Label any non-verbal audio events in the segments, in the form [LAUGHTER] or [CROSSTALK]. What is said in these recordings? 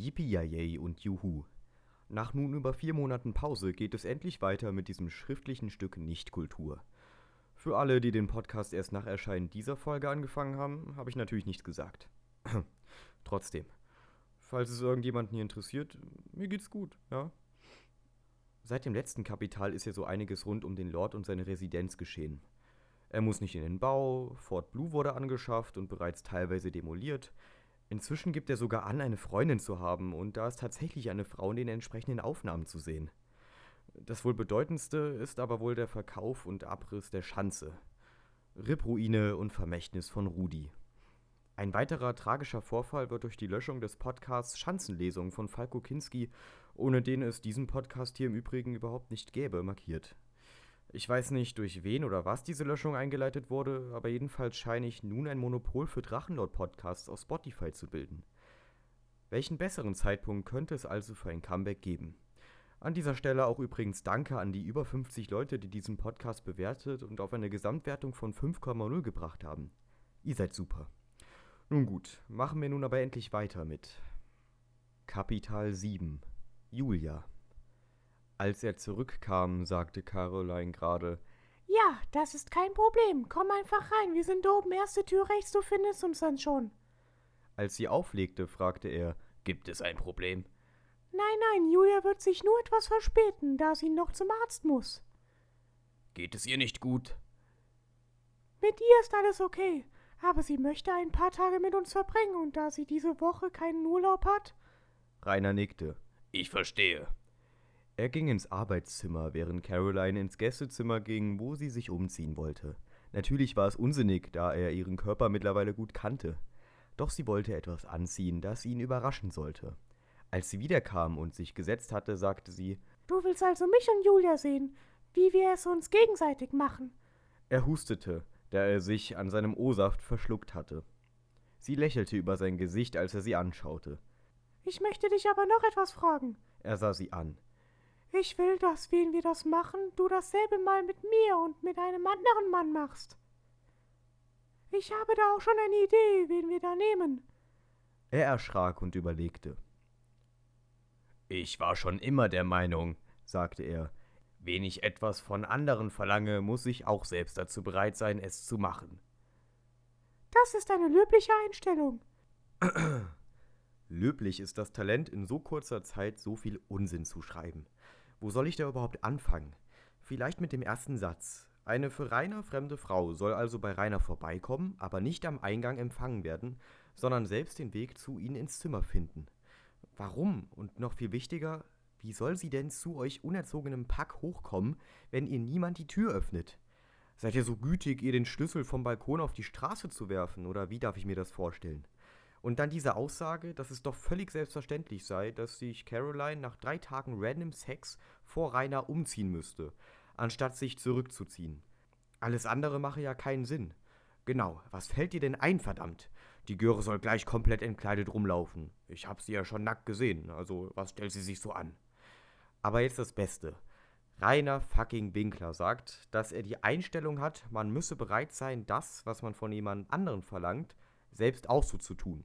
Yippie und Juhu. Nach nun über vier Monaten Pause geht es endlich weiter mit diesem schriftlichen Stück Nichtkultur. Für alle, die den Podcast erst nach Erscheinen dieser Folge angefangen haben, habe ich natürlich nichts gesagt. [CLEARS THROAT] Trotzdem, falls es irgendjemanden hier interessiert, mir geht's gut, ja. Seit dem letzten Kapital ist ja so einiges rund um den Lord und seine Residenz geschehen. Er muss nicht in den Bau, Fort Blue wurde angeschafft und bereits teilweise demoliert. Inzwischen gibt er sogar an, eine Freundin zu haben, und da ist tatsächlich eine Frau in den entsprechenden Aufnahmen zu sehen. Das wohl bedeutendste ist aber wohl der Verkauf und Abriss der Schanze. Rippruine und Vermächtnis von Rudi. Ein weiterer tragischer Vorfall wird durch die Löschung des Podcasts Schanzenlesung von Falko Kinski, ohne den es diesen Podcast hier im Übrigen überhaupt nicht gäbe, markiert. Ich weiß nicht, durch wen oder was diese Löschung eingeleitet wurde, aber jedenfalls scheine ich nun ein Monopol für Drachenlord-Podcasts auf Spotify zu bilden. Welchen besseren Zeitpunkt könnte es also für ein Comeback geben? An dieser Stelle auch übrigens Danke an die über 50 Leute, die diesen Podcast bewertet und auf eine Gesamtwertung von 5,0 gebracht haben. Ihr seid super. Nun gut, machen wir nun aber endlich weiter mit Kapital 7 Julia als er zurückkam, sagte Caroline gerade. Ja, das ist kein Problem. Komm einfach rein. Wir sind oben. Erste Tür rechts, du findest uns dann schon. Als sie auflegte, fragte er: Gibt es ein Problem? Nein, nein, Julia wird sich nur etwas verspäten, da sie noch zum Arzt muss. Geht es ihr nicht gut? Mit ihr ist alles okay, aber sie möchte ein paar Tage mit uns verbringen und da sie diese Woche keinen Urlaub hat. Rainer nickte. Ich verstehe. Er ging ins Arbeitszimmer, während Caroline ins Gästezimmer ging, wo sie sich umziehen wollte. Natürlich war es unsinnig, da er ihren Körper mittlerweile gut kannte. Doch sie wollte etwas anziehen, das ihn überraschen sollte. Als sie wiederkam und sich gesetzt hatte, sagte sie Du willst also mich und Julia sehen, wie wir es uns gegenseitig machen. Er hustete, da er sich an seinem O-Saft verschluckt hatte. Sie lächelte über sein Gesicht, als er sie anschaute. Ich möchte dich aber noch etwas fragen. Er sah sie an. Ich will, dass, wen wir das machen, du dasselbe mal mit mir und mit einem anderen Mann machst. Ich habe da auch schon eine Idee, wen wir da nehmen. Er erschrak und überlegte. Ich war schon immer der Meinung, sagte er, wen ich etwas von anderen verlange, muss ich auch selbst dazu bereit sein, es zu machen. Das ist eine löbliche Einstellung. [CLEARS THROAT] Löblich ist das Talent, in so kurzer Zeit so viel Unsinn zu schreiben. Wo soll ich da überhaupt anfangen? Vielleicht mit dem ersten Satz. Eine für Rainer fremde Frau soll also bei Rainer vorbeikommen, aber nicht am Eingang empfangen werden, sondern selbst den Weg zu ihnen ins Zimmer finden. Warum? Und noch viel wichtiger, wie soll sie denn zu euch unerzogenem Pack hochkommen, wenn ihr niemand die Tür öffnet? Seid ihr so gütig, ihr den Schlüssel vom Balkon auf die Straße zu werfen, oder wie darf ich mir das vorstellen? Und dann diese Aussage, dass es doch völlig selbstverständlich sei, dass sich Caroline nach drei Tagen random Sex vor Rainer umziehen müsste, anstatt sich zurückzuziehen. Alles andere mache ja keinen Sinn. Genau, was fällt dir denn ein, verdammt? Die Göre soll gleich komplett entkleidet rumlaufen. Ich hab sie ja schon nackt gesehen, also was stellt sie sich so an? Aber jetzt das Beste. Rainer fucking Winkler sagt, dass er die Einstellung hat, man müsse bereit sein, das, was man von jemand anderem verlangt, selbst auch so zu tun.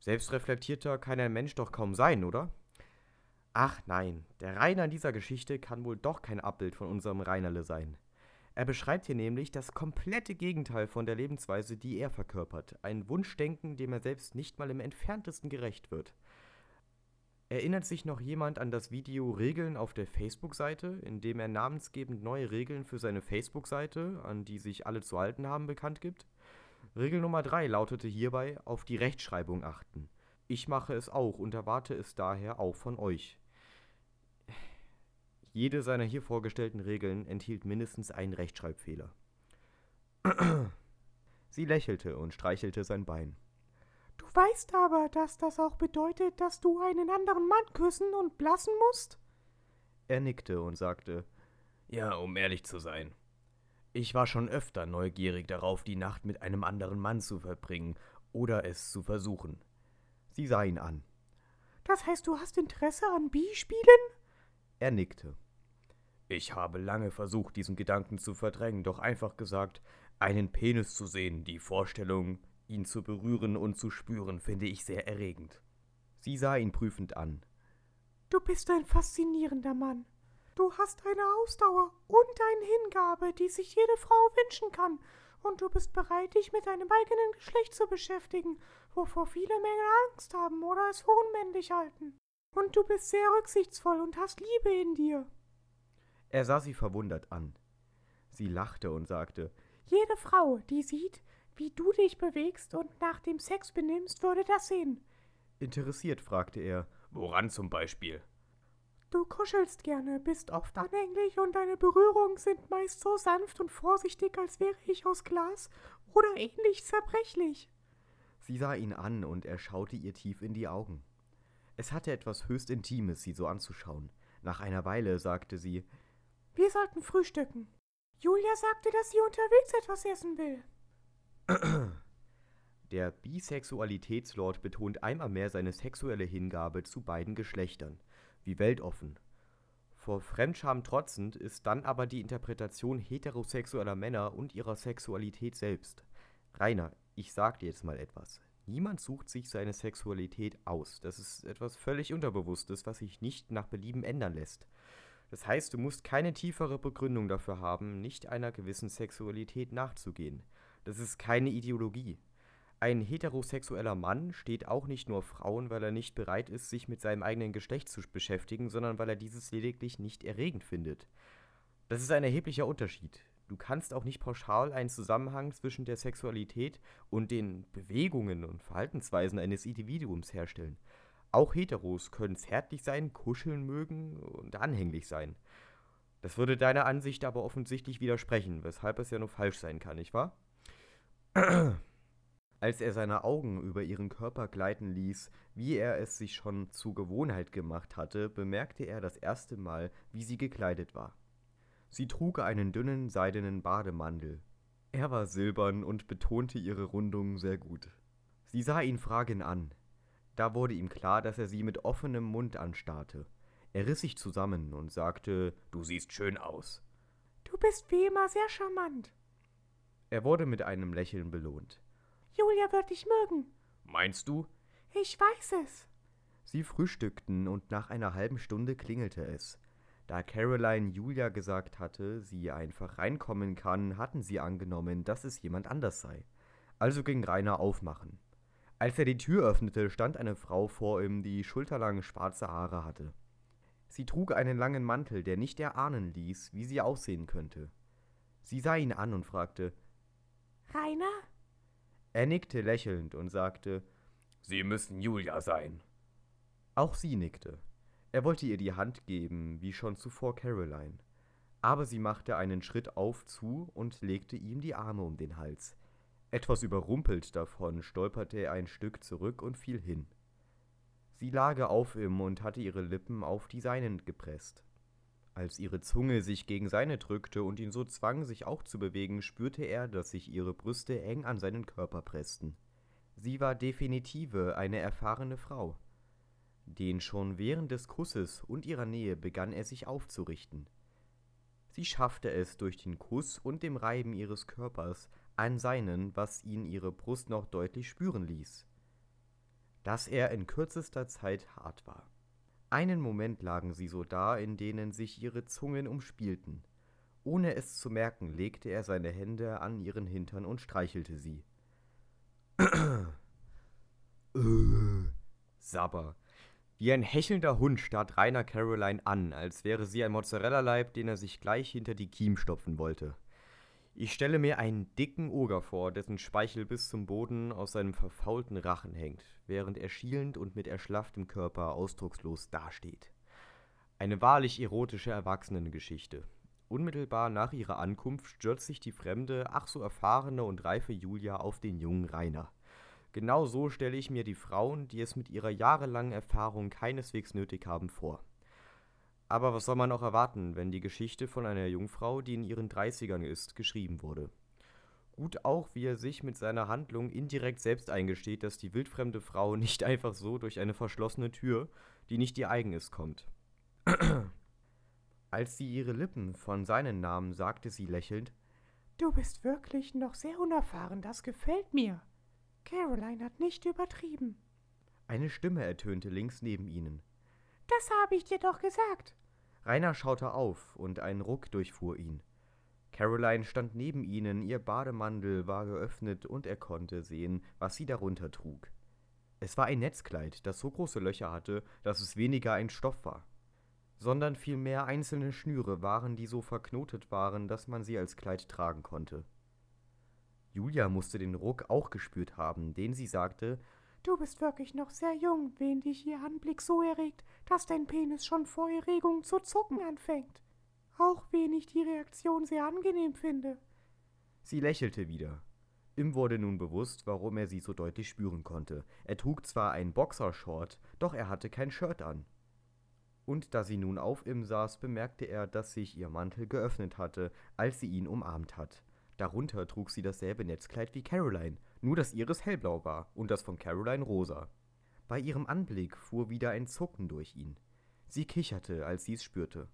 Selbstreflektierter kann ein Mensch doch kaum sein, oder? Ach nein, der Rainer in dieser Geschichte kann wohl doch kein Abbild von unserem Reinerle sein. Er beschreibt hier nämlich das komplette Gegenteil von der Lebensweise, die er verkörpert. Ein Wunschdenken, dem er selbst nicht mal im entferntesten gerecht wird. Erinnert sich noch jemand an das Video Regeln auf der Facebook-Seite, in dem er namensgebend neue Regeln für seine Facebook-Seite, an die sich alle zu halten haben, bekannt gibt? Regel Nummer 3 lautete hierbei auf die Rechtschreibung achten. Ich mache es auch und erwarte es daher auch von euch. Jede seiner hier vorgestellten Regeln enthielt mindestens einen Rechtschreibfehler. [CLEARS THROAT] Sie lächelte und streichelte sein Bein. Du weißt aber, dass das auch bedeutet, dass du einen anderen Mann küssen und blassen musst? Er nickte und sagte, Ja, um ehrlich zu sein. Ich war schon öfter neugierig darauf, die Nacht mit einem anderen Mann zu verbringen oder es zu versuchen. Sie sah ihn an. Das heißt, du hast Interesse an Bi-Spielen? Er nickte. Ich habe lange versucht, diesen Gedanken zu verdrängen, doch einfach gesagt, einen Penis zu sehen, die Vorstellung, ihn zu berühren und zu spüren, finde ich sehr erregend. Sie sah ihn prüfend an. Du bist ein faszinierender Mann. Du hast eine Ausdauer und eine Hingabe, die sich jede Frau wünschen kann, und du bist bereit, dich mit deinem eigenen Geschlecht zu beschäftigen, wovor viele Männer Angst haben oder es für unmännlich halten. Und du bist sehr rücksichtsvoll und hast Liebe in dir. Er sah sie verwundert an. Sie lachte und sagte, Jede Frau, die sieht, wie du dich bewegst und nach dem Sex benimmst, würde das sehen. Interessiert fragte er, Woran zum Beispiel? Du kuschelst gerne, bist oft anhänglich und deine Berührungen sind meist so sanft und vorsichtig, als wäre ich aus Glas oder ähnlich zerbrechlich. Sie sah ihn an und er schaute ihr tief in die Augen. Es hatte etwas höchst Intimes, sie so anzuschauen. Nach einer Weile sagte sie, Wir sollten frühstücken. Julia sagte, dass sie unterwegs etwas essen will. [CLEARS THROAT] Der Bisexualitätslord betont einmal mehr seine sexuelle Hingabe zu beiden Geschlechtern, wie weltoffen. Vor Fremdscham trotzend ist dann aber die Interpretation heterosexueller Männer und ihrer Sexualität selbst. Rainer, ich sag dir jetzt mal etwas. Niemand sucht sich seine Sexualität aus. Das ist etwas völlig Unterbewusstes, was sich nicht nach Belieben ändern lässt. Das heißt, du musst keine tiefere Begründung dafür haben, nicht einer gewissen Sexualität nachzugehen. Das ist keine Ideologie. Ein heterosexueller Mann steht auch nicht nur Frauen, weil er nicht bereit ist, sich mit seinem eigenen Geschlecht zu beschäftigen, sondern weil er dieses lediglich nicht erregend findet. Das ist ein erheblicher Unterschied. Du kannst auch nicht pauschal einen Zusammenhang zwischen der Sexualität und den Bewegungen und Verhaltensweisen eines Individuums herstellen. Auch Heteros können zärtlich sein, kuscheln mögen und anhänglich sein. Das würde deiner Ansicht aber offensichtlich widersprechen, weshalb es ja nur falsch sein kann, nicht wahr? Als er seine Augen über ihren Körper gleiten ließ, wie er es sich schon zu Gewohnheit gemacht hatte, bemerkte er das erste Mal, wie sie gekleidet war. Sie trug einen dünnen seidenen Bademantel. Er war silbern und betonte ihre Rundung sehr gut. Sie sah ihn fragend an. Da wurde ihm klar, dass er sie mit offenem Mund anstarrte. Er riss sich zusammen und sagte, Du siehst schön aus. Du bist wie immer sehr charmant. Er wurde mit einem Lächeln belohnt. Julia wird dich mögen. Meinst du? Ich weiß es. Sie frühstückten und nach einer halben Stunde klingelte es. Da Caroline Julia gesagt hatte, sie einfach reinkommen kann, hatten sie angenommen, dass es jemand anders sei. Also ging Rainer aufmachen. Als er die Tür öffnete, stand eine Frau vor ihm, die schulterlange schwarze Haare hatte. Sie trug einen langen Mantel, der nicht erahnen ließ, wie sie aussehen könnte. Sie sah ihn an und fragte Rainer? Er nickte lächelnd und sagte, Sie müssen Julia sein. Auch sie nickte. Er wollte ihr die Hand geben, wie schon zuvor Caroline. Aber sie machte einen Schritt auf zu und legte ihm die Arme um den Hals. Etwas überrumpelt davon stolperte er ein Stück zurück und fiel hin. Sie lag auf ihm und hatte ihre Lippen auf die seinen gepresst. Als ihre Zunge sich gegen seine drückte und ihn so zwang, sich auch zu bewegen, spürte er, dass sich ihre Brüste eng an seinen Körper pressten. Sie war definitive eine erfahrene Frau. Den schon während des Kusses und ihrer Nähe begann er sich aufzurichten. Sie schaffte es durch den Kuss und dem Reiben ihres Körpers an seinen, was ihn ihre Brust noch deutlich spüren ließ. Dass er in kürzester Zeit hart war. Einen Moment lagen sie so da, in denen sich ihre Zungen umspielten. Ohne es zu merken, legte er seine Hände an ihren Hintern und streichelte sie. [CLEARS THROAT] Sabber. Wie ein hechelnder Hund starrt Rainer Caroline an, als wäre sie ein Mozzarella-Leib, den er sich gleich hinter die Kiem stopfen wollte. Ich stelle mir einen dicken Oger vor, dessen Speichel bis zum Boden aus seinem verfaulten Rachen hängt, während er schielend und mit erschlafftem Körper ausdruckslos dasteht. Eine wahrlich erotische Erwachsenengeschichte. Unmittelbar nach ihrer Ankunft stürzt sich die fremde, ach so erfahrene und reife Julia auf den jungen Rainer. Genau so stelle ich mir die Frauen, die es mit ihrer jahrelangen Erfahrung keineswegs nötig haben, vor. Aber was soll man auch erwarten, wenn die Geschichte von einer Jungfrau, die in ihren Dreißigern ist, geschrieben wurde? Gut auch, wie er sich mit seiner Handlung indirekt selbst eingesteht, dass die wildfremde Frau [LAUGHS] nicht einfach so durch eine verschlossene Tür, die nicht ihr eigen ist, kommt. [CLEARS THROAT] Als sie ihre Lippen von seinen nahm, sagte sie lächelnd, Du bist wirklich noch sehr unerfahren, das gefällt mir. Caroline hat nicht übertrieben. Eine Stimme ertönte links neben ihnen. Das habe ich dir doch gesagt. Rainer schaute auf, und ein Ruck durchfuhr ihn. Caroline stand neben ihnen, ihr Bademantel war geöffnet und er konnte sehen, was sie darunter trug. Es war ein Netzkleid, das so große Löcher hatte, dass es weniger ein Stoff war, sondern vielmehr einzelne Schnüre waren, die so verknotet waren, dass man sie als Kleid tragen konnte. Julia musste den Ruck auch gespürt haben, den sie sagte, Du bist wirklich noch sehr jung, wen dich ihr Anblick so erregt, dass dein Penis schon vor Erregung zu zucken anfängt. Auch wen ich die Reaktion sehr angenehm finde. Sie lächelte wieder. Im wurde nun bewusst, warum er sie so deutlich spüren konnte. Er trug zwar ein Boxershort, doch er hatte kein Shirt an. Und da sie nun auf ihm saß, bemerkte er, dass sich ihr Mantel geöffnet hatte, als sie ihn umarmt hat. Darunter trug sie dasselbe Netzkleid wie Caroline, nur dass ihres hellblau war und das von Caroline rosa. Bei ihrem Anblick fuhr wieder ein Zucken durch ihn. Sie kicherte, als sie es spürte.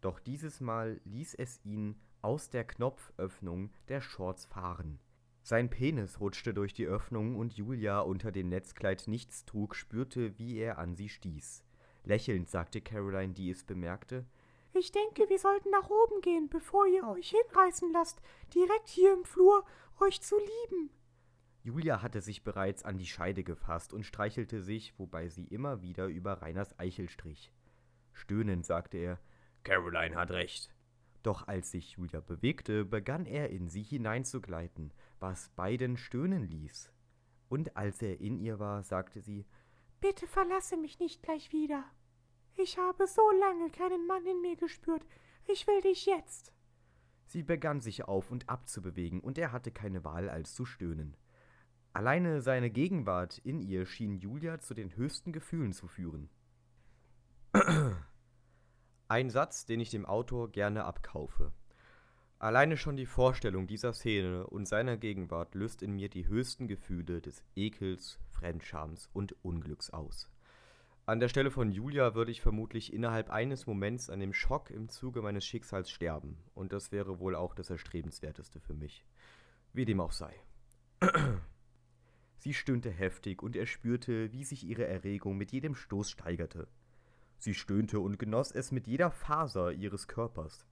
Doch dieses Mal ließ es ihn aus der Knopföffnung der Shorts fahren. Sein Penis rutschte durch die Öffnung und Julia unter dem Netzkleid nichts trug, spürte, wie er an sie stieß. Lächelnd sagte Caroline, die es bemerkte, ich denke, wir sollten nach oben gehen, bevor ihr euch hinreißen lasst, direkt hier im Flur euch zu lieben. Julia hatte sich bereits an die Scheide gefasst und streichelte sich, wobei sie immer wieder über Reiners Eichel strich. Stöhnend sagte er, Caroline hat recht. Doch als sich Julia bewegte, begann er in sie hineinzugleiten, was beiden stöhnen ließ. Und als er in ihr war, sagte sie, Bitte verlasse mich nicht gleich wieder. Ich habe so lange keinen Mann in mir gespürt. Ich will dich jetzt. Sie begann sich auf und ab zu bewegen, und er hatte keine Wahl, als zu stöhnen. Alleine seine Gegenwart in ihr schien Julia zu den höchsten Gefühlen zu führen. [CLEARS THROAT] Ein Satz, den ich dem Autor gerne abkaufe. Alleine schon die Vorstellung dieser Szene und seiner Gegenwart löst in mir die höchsten Gefühle des Ekels, Fremdschams und Unglücks aus. An der Stelle von Julia würde ich vermutlich innerhalb eines Moments an dem Schock im Zuge meines Schicksals sterben, und das wäre wohl auch das Erstrebenswerteste für mich. Wie dem auch sei. Sie stöhnte heftig, und er spürte, wie sich ihre Erregung mit jedem Stoß steigerte. Sie stöhnte und genoss es mit jeder Faser ihres Körpers.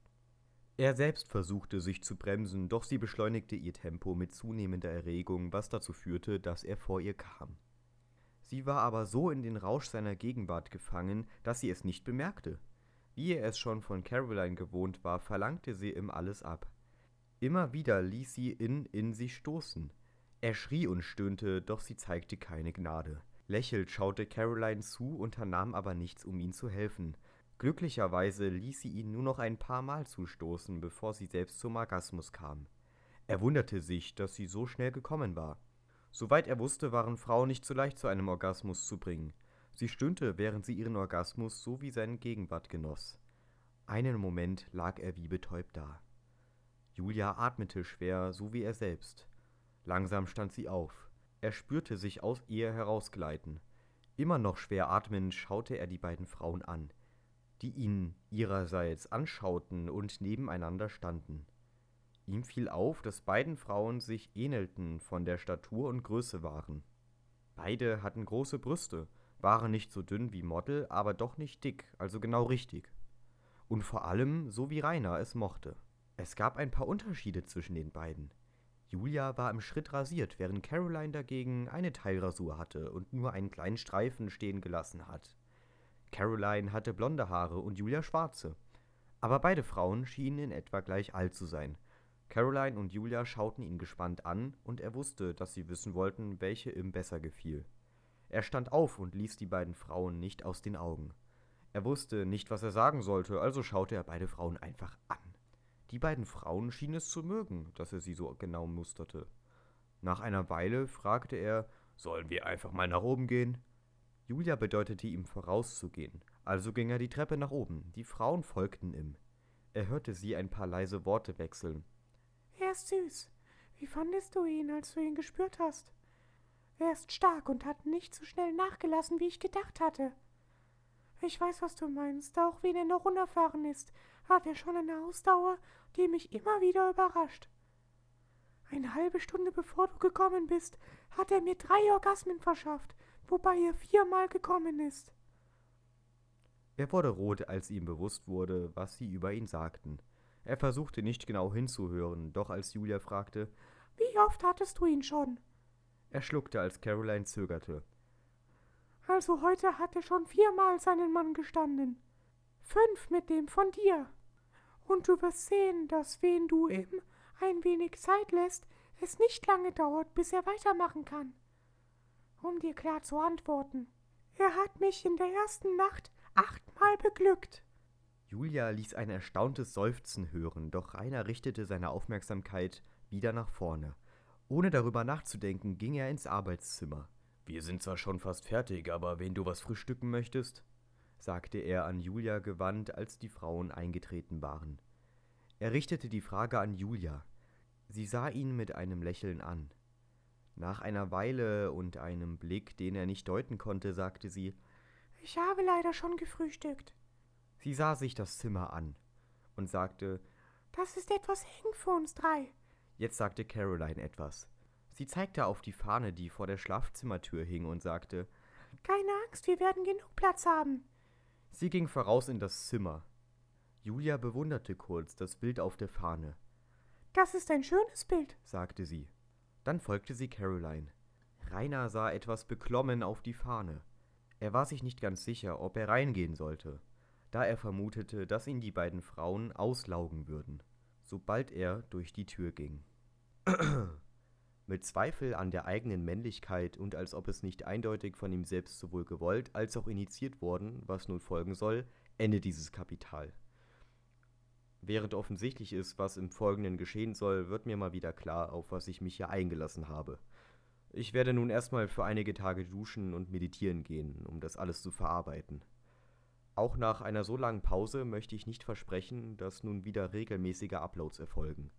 Er selbst versuchte sich zu bremsen, doch sie beschleunigte ihr Tempo mit zunehmender Erregung, was dazu führte, dass er vor ihr kam. Sie war aber so in den Rausch seiner Gegenwart gefangen, dass sie es nicht bemerkte. Wie er es schon von Caroline gewohnt war, verlangte sie ihm alles ab. Immer wieder ließ sie ihn in sich stoßen. Er schrie und stöhnte, doch sie zeigte keine Gnade. Lächelnd schaute Caroline zu, unternahm aber nichts, um ihm zu helfen. Glücklicherweise ließ sie ihn nur noch ein paar Mal zustoßen, bevor sie selbst zum Orgasmus kam. Er wunderte sich, dass sie so schnell gekommen war. Soweit er wusste, waren Frauen nicht so leicht zu einem Orgasmus zu bringen. Sie stöhnte, während sie ihren Orgasmus so wie seinen Gegenwart genoss. Einen Moment lag er wie betäubt da. Julia atmete schwer, so wie er selbst. Langsam stand sie auf. Er spürte sich aus ihr herausgleiten. Immer noch schwer atmend schaute er die beiden Frauen an, die ihn ihrerseits anschauten und nebeneinander standen. Ihm fiel auf, dass beiden Frauen sich ähnelten, von der Statur und Größe waren. Beide hatten große Brüste, waren nicht so dünn wie Model, aber doch nicht dick, also genau richtig. Und vor allem so wie Rainer es mochte. Es gab ein paar Unterschiede zwischen den beiden. Julia war im Schritt rasiert, während Caroline dagegen eine Teilrasur hatte und nur einen kleinen Streifen stehen gelassen hat. Caroline hatte blonde Haare und Julia schwarze. Aber beide Frauen schienen in etwa gleich alt zu sein, Caroline und Julia schauten ihn gespannt an, und er wusste, dass sie wissen wollten, welche ihm besser gefiel. Er stand auf und ließ die beiden Frauen nicht aus den Augen. Er wusste nicht, was er sagen sollte, also schaute er beide Frauen einfach an. Die beiden Frauen schienen es zu mögen, dass er sie so genau musterte. Nach einer Weile fragte er, sollen wir einfach mal nach oben gehen? Julia bedeutete ihm vorauszugehen, also ging er die Treppe nach oben, die Frauen folgten ihm. Er hörte sie ein paar leise Worte wechseln, er ist süß. Wie fandest du ihn, als du ihn gespürt hast? Er ist stark und hat nicht so schnell nachgelassen, wie ich gedacht hatte. Ich weiß, was du meinst. Auch wenn er noch unerfahren ist, hat er schon eine Ausdauer, die mich immer wieder überrascht. Eine halbe Stunde bevor du gekommen bist, hat er mir drei Orgasmen verschafft, wobei er viermal gekommen ist. Er wurde rot, als ihm bewusst wurde, was sie über ihn sagten. Er versuchte nicht genau hinzuhören, doch als Julia fragte, Wie oft hattest du ihn schon? Er schluckte, als Caroline zögerte. Also heute hat er schon viermal seinen Mann gestanden. Fünf mit dem von dir. Und du wirst sehen, dass wen du ihm ein wenig Zeit lässt, es nicht lange dauert, bis er weitermachen kann. Um dir klar zu antworten. Er hat mich in der ersten Nacht achtmal beglückt. Julia ließ ein erstauntes Seufzen hören, doch Rainer richtete seine Aufmerksamkeit wieder nach vorne. Ohne darüber nachzudenken, ging er ins Arbeitszimmer. Wir sind zwar schon fast fertig, aber wenn du was frühstücken möchtest, sagte er an Julia gewandt, als die Frauen eingetreten waren. Er richtete die Frage an Julia. Sie sah ihn mit einem Lächeln an. Nach einer Weile und einem Blick, den er nicht deuten konnte, sagte sie Ich habe leider schon gefrühstückt. Sie sah sich das Zimmer an und sagte Das ist etwas eng für uns drei. Jetzt sagte Caroline etwas. Sie zeigte auf die Fahne, die vor der Schlafzimmertür hing, und sagte Keine Angst, wir werden genug Platz haben. Sie ging voraus in das Zimmer. Julia bewunderte kurz das Bild auf der Fahne. Das ist ein schönes Bild, sagte sie. Dann folgte sie Caroline. Rainer sah etwas beklommen auf die Fahne. Er war sich nicht ganz sicher, ob er reingehen sollte, da er vermutete, dass ihn die beiden Frauen auslaugen würden, sobald er durch die Tür ging. Mit Zweifel an der eigenen Männlichkeit und als ob es nicht eindeutig von ihm selbst sowohl gewollt als auch initiiert worden, was nun folgen soll, endet dieses Kapital. Während offensichtlich ist, was im Folgenden geschehen soll, wird mir mal wieder klar, auf was ich mich hier eingelassen habe. Ich werde nun erstmal für einige Tage duschen und meditieren gehen, um das alles zu verarbeiten. Auch nach einer so langen Pause möchte ich nicht versprechen, dass nun wieder regelmäßige Uploads erfolgen.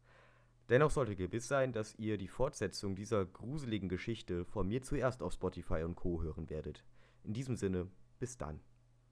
Dennoch sollte gewiss sein, dass ihr die Fortsetzung dieser gruseligen Geschichte von mir zuerst auf Spotify und Co. hören werdet. In diesem Sinne, bis dann.